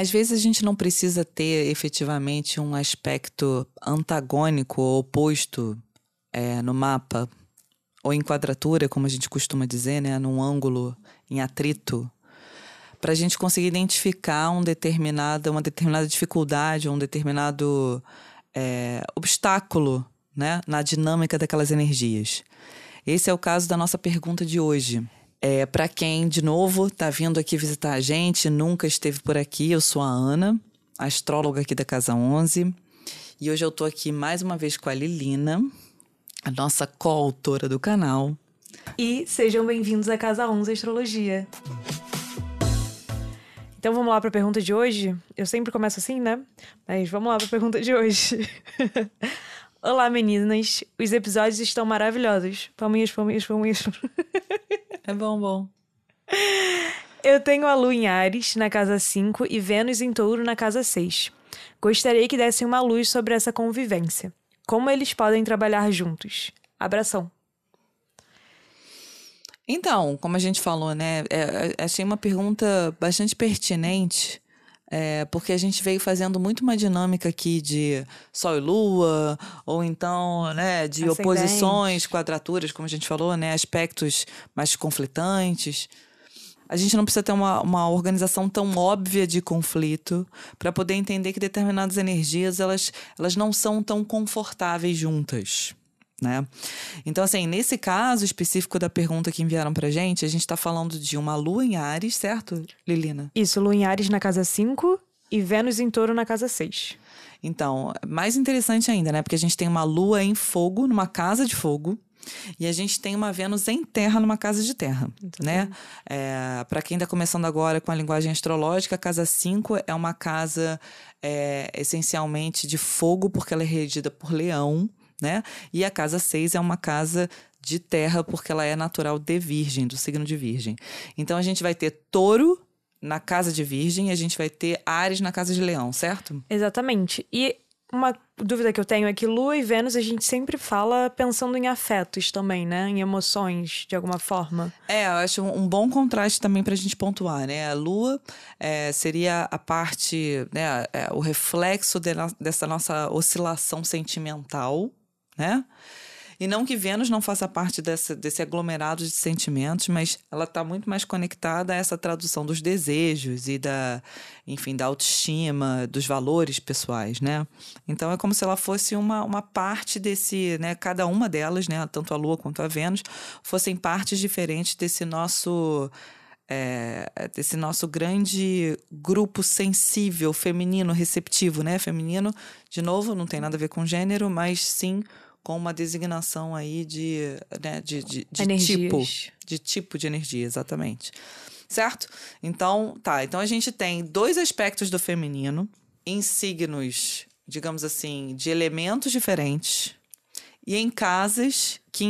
Às vezes a gente não precisa ter efetivamente um aspecto antagônico ou oposto é, no mapa, ou em quadratura, como a gente costuma dizer, né, num ângulo em atrito, para a gente conseguir identificar um uma determinada dificuldade, um determinado é, obstáculo né, na dinâmica daquelas energias. Esse é o caso da nossa pergunta de hoje. É, para quem, de novo, está vindo aqui visitar a gente, nunca esteve por aqui, eu sou a Ana, astróloga aqui da Casa 11. E hoje eu estou aqui mais uma vez com a Lilina, a nossa coautora do canal. E sejam bem-vindos à Casa 11 Astrologia. Então vamos lá para a pergunta de hoje. Eu sempre começo assim, né? Mas vamos lá para a pergunta de hoje. Olá, meninas. Os episódios estão maravilhosos. Palminhas, palminhas, palminhas. É bom, bom. Eu tenho a Lua em Ares, na casa 5, e Vênus em Touro, na casa 6. Gostaria que dessem uma luz sobre essa convivência. Como eles podem trabalhar juntos? Abração. Então, como a gente falou, né? É, é achei uma pergunta bastante pertinente é, porque a gente veio fazendo muito uma dinâmica aqui de Sol e Lua, ou então né, de Ascendente. oposições, quadraturas, como a gente falou, né, aspectos mais conflitantes. A gente não precisa ter uma, uma organização tão óbvia de conflito para poder entender que determinadas energias elas, elas não são tão confortáveis juntas né? Então, assim, nesse caso específico da pergunta que enviaram pra gente, a gente tá falando de uma lua em Ares, certo, Lilina? Isso, lua em Ares na casa 5 e Vênus em touro na casa 6. Então, mais interessante ainda, né? Porque a gente tem uma lua em fogo, numa casa de fogo, e a gente tem uma Vênus em terra numa casa de terra, Muito né? É, Para quem está começando agora com a linguagem astrológica, a casa 5 é uma casa é, essencialmente de fogo, porque ela é regida por leão, né? E a casa 6 é uma casa de terra, porque ela é natural de Virgem, do signo de Virgem. Então a gente vai ter touro na casa de Virgem e a gente vai ter Ares na casa de Leão, certo? Exatamente. E uma dúvida que eu tenho é que Lua e Vênus a gente sempre fala pensando em afetos também, né? Em emoções, de alguma forma. É, eu acho um bom contraste também pra gente pontuar, né? A Lua é, seria a parte, né? É, o reflexo de dessa nossa oscilação sentimental, né? E não que Vênus não faça parte desse, aglomerado de sentimentos, mas ela está muito mais conectada a essa tradução dos desejos e da, enfim, da autoestima, dos valores pessoais, né? Então é como se ela fosse uma, uma parte desse, né? Cada uma delas, né? Tanto a Lua quanto a Vênus, fossem partes diferentes desse nosso é, desse nosso grande grupo sensível, feminino, receptivo, né? Feminino, de novo, não tem nada a ver com gênero, mas sim com uma designação aí de, né, de, de, de tipo. De tipo de energia, exatamente. Certo? Então, tá. Então a gente tem dois aspectos do feminino em signos, digamos assim, de elementos diferentes e em casas que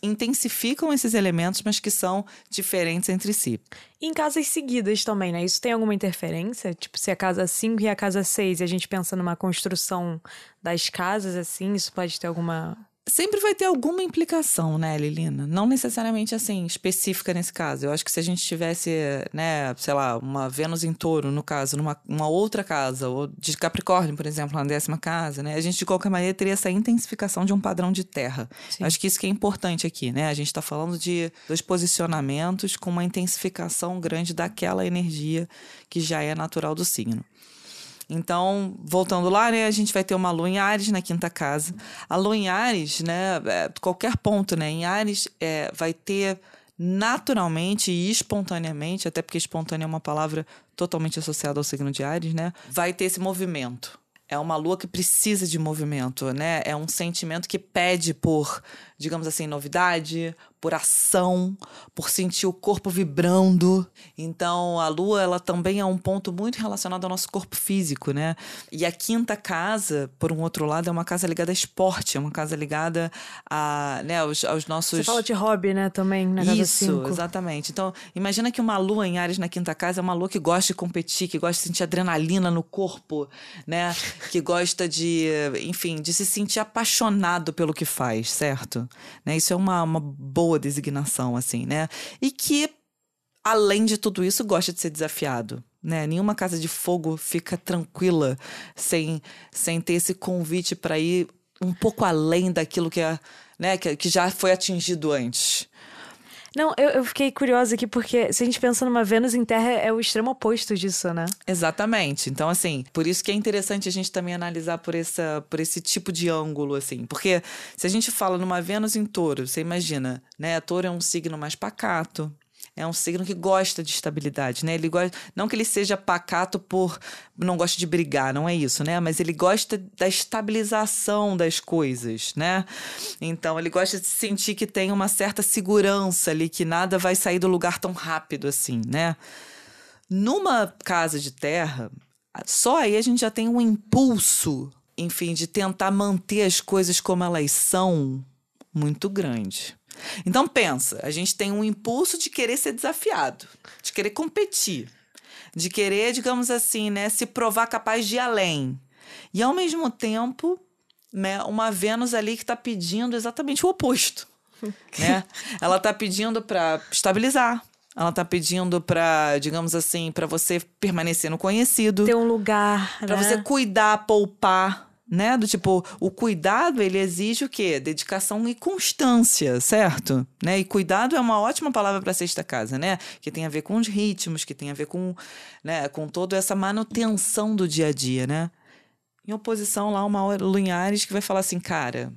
intensificam esses elementos, mas que são diferentes entre si. E em casas seguidas também, né? Isso tem alguma interferência? Tipo, se a casa 5 e a casa 6 e a gente pensa numa construção das casas, assim, isso pode ter alguma sempre vai ter alguma implicação, né, Lilina? Não necessariamente assim, específica nesse caso. Eu acho que se a gente tivesse, né, sei lá, uma Vênus em touro, no caso, numa uma outra casa, ou de Capricórnio, por exemplo, na décima casa, né? A gente, de qualquer maneira, teria essa intensificação de um padrão de terra. Acho que isso que é importante aqui, né? A gente está falando de dois posicionamentos com uma intensificação grande daquela energia que já é natural do signo. Então, voltando lá, né, a gente vai ter uma lua em Ares na quinta casa. A lua em Ares, né, é, qualquer ponto, né, em Ares é, vai ter naturalmente e espontaneamente, até porque espontânea é uma palavra totalmente associada ao signo de Ares, né, vai ter esse movimento. É uma lua que precisa de movimento, né? É um sentimento que pede por, digamos assim, novidade, por ação, por sentir o corpo vibrando. Então, a lua, ela também é um ponto muito relacionado ao nosso corpo físico, né? E a quinta casa, por um outro lado, é uma casa ligada a esporte, é uma casa ligada a, né, aos, aos nossos... Você fala de hobby, né, também, na casa Isso, cinco. exatamente. Então, imagina que uma lua em Ares na quinta casa é uma lua que gosta de competir, que gosta de sentir adrenalina no corpo, né? que gosta de, enfim, de se sentir apaixonado pelo que faz, certo? Né? Isso é uma, uma boa designação, assim, né? E que além de tudo isso, gosta de ser desafiado. Né? Nenhuma casa de fogo fica tranquila sem, sem ter esse convite para ir um pouco além daquilo que, é, né, que, que já foi atingido antes. Não, eu, eu, fiquei curiosa aqui porque se a gente pensa numa Vênus em Terra, é o extremo oposto disso, né? Exatamente. Então, assim, por isso que é interessante a gente também analisar por, essa, por esse tipo de ângulo, assim. Porque se a gente fala numa Vênus em touro, você imagina, né? Touro é um signo mais pacato, é um signo que gosta de estabilidade, né? Ele gosta, não que ele seja pacato por não gosta de brigar, não é isso, né? Mas ele gosta da estabilização das coisas, né? Então ele gosta de sentir que tem uma certa segurança ali, que nada vai sair do lugar tão rápido assim, né? Numa casa de terra, só aí a gente já tem um impulso, enfim, de tentar manter as coisas como elas são muito grande. Então pensa, a gente tem um impulso de querer ser desafiado, de querer competir, de querer, digamos assim, né, se provar capaz de ir além. E ao mesmo tempo, né, uma Vênus ali que está pedindo exatamente o oposto. né? Ela está pedindo para estabilizar, ela está pedindo para, digamos assim, para você permanecer no conhecido. Ter um lugar. Para né? você cuidar, poupar né? Do tipo, o cuidado, ele exige o quê? Dedicação e constância, certo? Né? E cuidado é uma ótima palavra para sexta casa, né? Que tem a ver com os ritmos, que tem a ver com, né, com toda essa manutenção do dia a dia, né? Em oposição lá, uma Lunhares que vai falar assim, cara,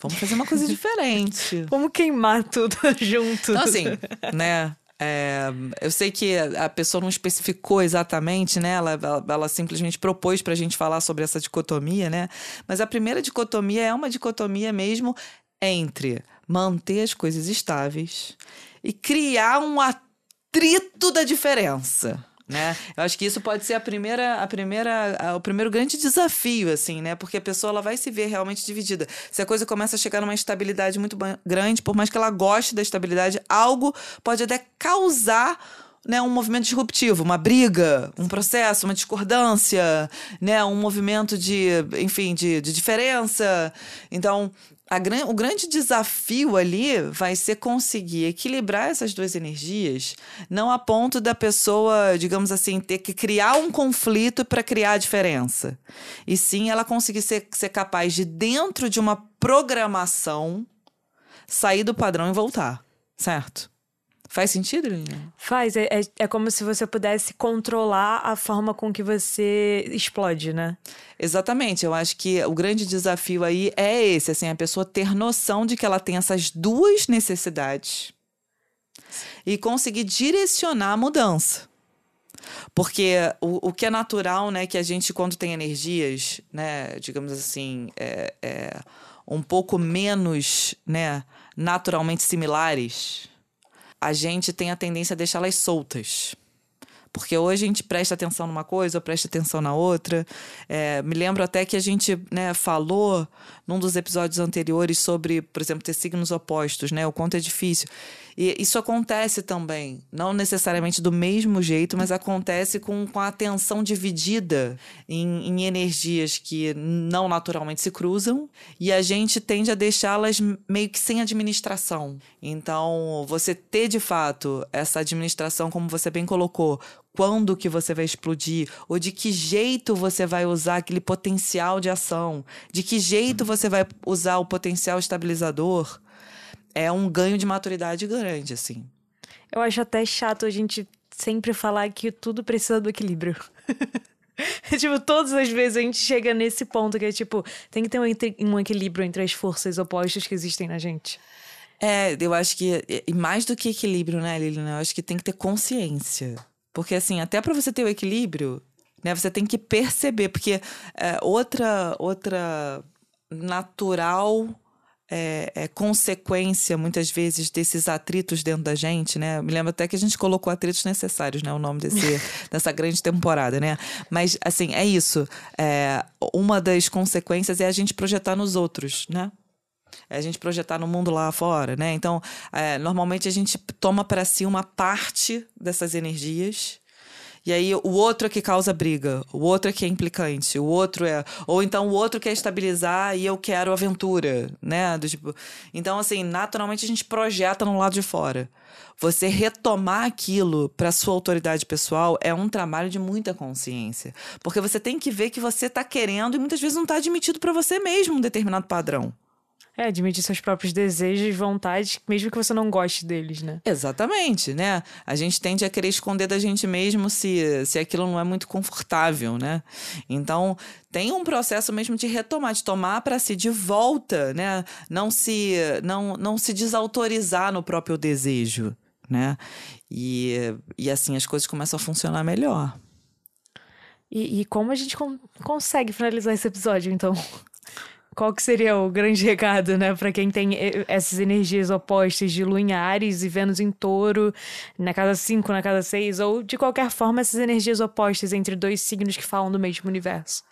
vamos fazer uma coisa diferente. vamos queimar tudo junto. Então, assim, né? É, eu sei que a pessoa não especificou exatamente, né? Ela, ela, ela simplesmente propôs para a gente falar sobre essa dicotomia, né? Mas a primeira dicotomia é uma dicotomia mesmo entre manter as coisas estáveis e criar um atrito da diferença né? Eu acho que isso pode ser a primeira, a primeira, a, o primeiro grande desafio, assim, né? Porque a pessoa ela vai se ver realmente dividida. Se a coisa começa a chegar numa estabilidade muito grande, por mais que ela goste da estabilidade, algo pode até causar né, um movimento disruptivo, uma briga, um processo, uma discordância, né, um movimento de, enfim, de, de diferença. Então, a, o grande desafio ali vai ser conseguir equilibrar essas duas energias, não a ponto da pessoa, digamos assim, ter que criar um conflito para criar a diferença. E sim ela conseguir ser, ser capaz de, dentro de uma programação, sair do padrão e voltar, certo? Faz sentido, Lilian? Faz. É, é, é, como se você pudesse controlar a forma com que você explode, né? Exatamente. Eu acho que o grande desafio aí é esse, assim, a pessoa ter noção de que ela tem essas duas necessidades e conseguir direcionar a mudança. Porque o, o que é natural, né, que a gente, quando tem energias, né, digamos assim, é, é um pouco menos, né, naturalmente similares, a gente tem a tendência a deixá-las soltas. Porque hoje a gente presta atenção numa coisa ou presta atenção na outra. É, me lembro até que a gente né, falou num dos episódios anteriores sobre, por exemplo, ter signos opostos, né? O quanto é difícil. E isso acontece também, não necessariamente do mesmo jeito, mas acontece com, com a atenção dividida em, em energias que não naturalmente se cruzam e a gente tende a deixá-las meio que sem administração. Então, você ter de fato essa administração, como você bem colocou, quando que você vai explodir, ou de que jeito você vai usar aquele potencial de ação, de que jeito você vai usar o potencial estabilizador é um ganho de maturidade grande, assim. Eu acho até chato a gente sempre falar que tudo precisa do equilíbrio. tipo, todas as vezes a gente chega nesse ponto que é tipo, tem que ter um, um equilíbrio entre as forças opostas que existem na gente. É, eu acho que, e mais do que equilíbrio, né, Lilian? Eu acho que tem que ter consciência. Porque, assim, até para você ter o equilíbrio, né, você tem que perceber. Porque é, outra, outra natural é, é, consequência, muitas vezes, desses atritos dentro da gente, né? Me lembro até que a gente colocou atritos necessários, né? O nome desse, dessa grande temporada, né? Mas, assim, é isso. É, uma das consequências é a gente projetar nos outros, né? É a gente projetar no mundo lá fora, né? Então, é, normalmente a gente toma para si uma parte dessas energias E aí o outro é que causa briga, o outro é que é implicante, o outro é. Ou então o outro quer estabilizar e eu quero aventura, né? Do tipo. Então, assim, naturalmente a gente projeta no lado de fora. Você retomar aquilo para sua autoridade pessoal é um trabalho de muita consciência. Porque você tem que ver que você está querendo e muitas vezes não está admitido para você mesmo um determinado padrão. É, admitir seus próprios desejos, vontades, mesmo que você não goste deles, né? Exatamente, né? A gente tende a querer esconder da gente mesmo se, se aquilo não é muito confortável, né? Então, tem um processo mesmo de retomar, de tomar para si de volta, né? Não se, não, não se desautorizar no próprio desejo, né? E, e assim as coisas começam a funcionar melhor. E, e como a gente consegue finalizar esse episódio, então? Qual que seria o grande recado, né, para quem tem eh, essas energias opostas de Lua em Ares e Vênus em Touro, na casa 5, na casa 6, ou de qualquer forma essas energias opostas entre dois signos que falam do mesmo universo?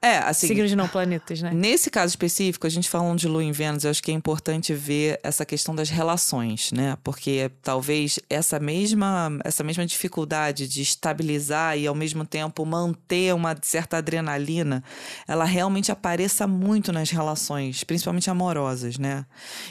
É, assim. Signos não planetas, né? Nesse caso específico, a gente falando de Lua em Vênus, eu acho que é importante ver essa questão das relações, né? Porque talvez essa mesma, essa mesma dificuldade de estabilizar e ao mesmo tempo manter uma certa adrenalina, ela realmente apareça muito nas relações, principalmente amorosas, né?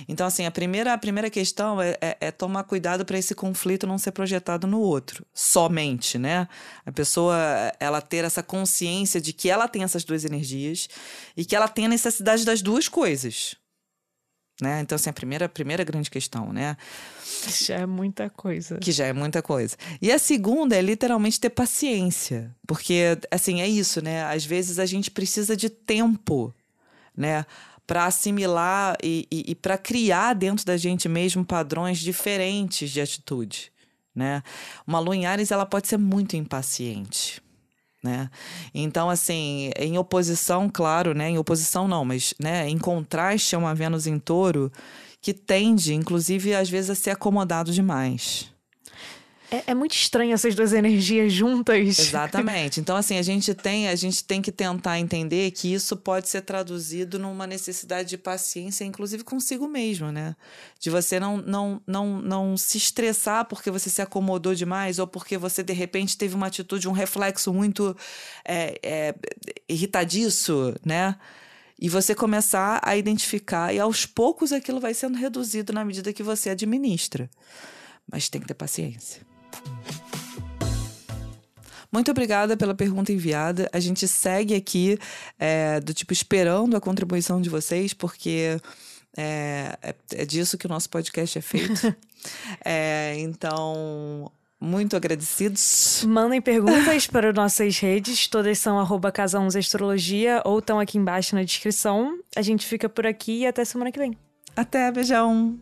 Então, assim, a primeira, a primeira questão é, é, é tomar cuidado para esse conflito não ser projetado no outro, somente, né? A pessoa, ela ter essa consciência de que ela tem essas duas duas energias e que ela tem a necessidade das duas coisas. Né? Então, assim, a primeira, a primeira grande questão, né? Já é muita coisa. Que já é muita coisa. E a segunda é literalmente ter paciência. Porque, assim, é isso, né? Às vezes a gente precisa de tempo, né? Para assimilar e, e, e para criar dentro da gente mesmo padrões diferentes de atitude, né? Uma lua em Ares, ela pode ser muito impaciente né? Então, assim, em oposição, claro, né? Em oposição não, mas né? em contraste a uma Vênus em touro que tende, inclusive, às vezes, a ser acomodado demais. É, é, muito estranho essas duas energias juntas. Exatamente. Então, assim, a gente tem, a gente tem que tentar entender que isso pode ser traduzido numa necessidade de paciência, inclusive consigo mesmo, né? De você não, não, não, não se estressar porque você se acomodou demais ou porque você, de repente, teve uma atitude, um reflexo muito é, é, irritadiço, né? E você começar a identificar, e aos poucos aquilo vai sendo reduzido na medida que você administra. Mas tem que ter paciência. Muito obrigada pela pergunta enviada. A gente segue aqui é, do tipo esperando a contribuição de vocês, porque é, é, é disso que o nosso podcast é feito. É, então, muito agradecidos. Mandem perguntas para nossas redes, todas são arroba Casa Astrologia ou estão aqui embaixo na descrição. A gente fica por aqui e até semana que vem. Até, beijão!